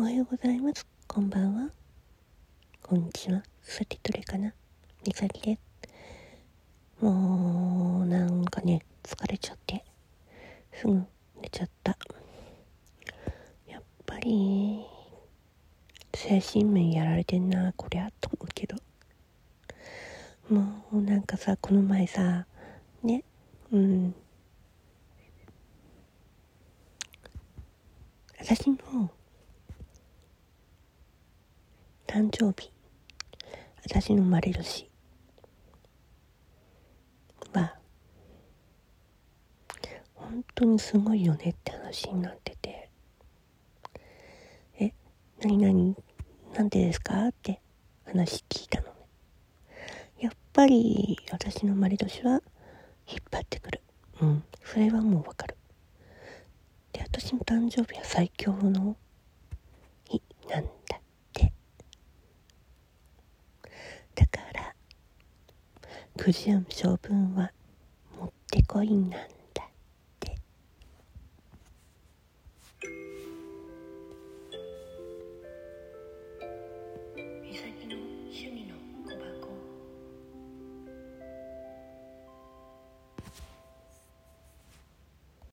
おはようございます。こんばんは。こんにちは。さてどれかなみさきです。もう、なんかね、疲れちゃって、すぐ寝ちゃった。やっぱり、精神面やられてんな、こりゃ、と思うけど。もう、なんかさ、この前さ、ね、うん。私の誕生日。私の生まれ年は本当にすごいよねって話になってて。え何何なんでですか？って話聞いたのね。やっぱり私の生まれ年は引っ張ってくる。うんそれはもうわかる。で私の誕生日は最強のくじゅん分はもってこいなんだって。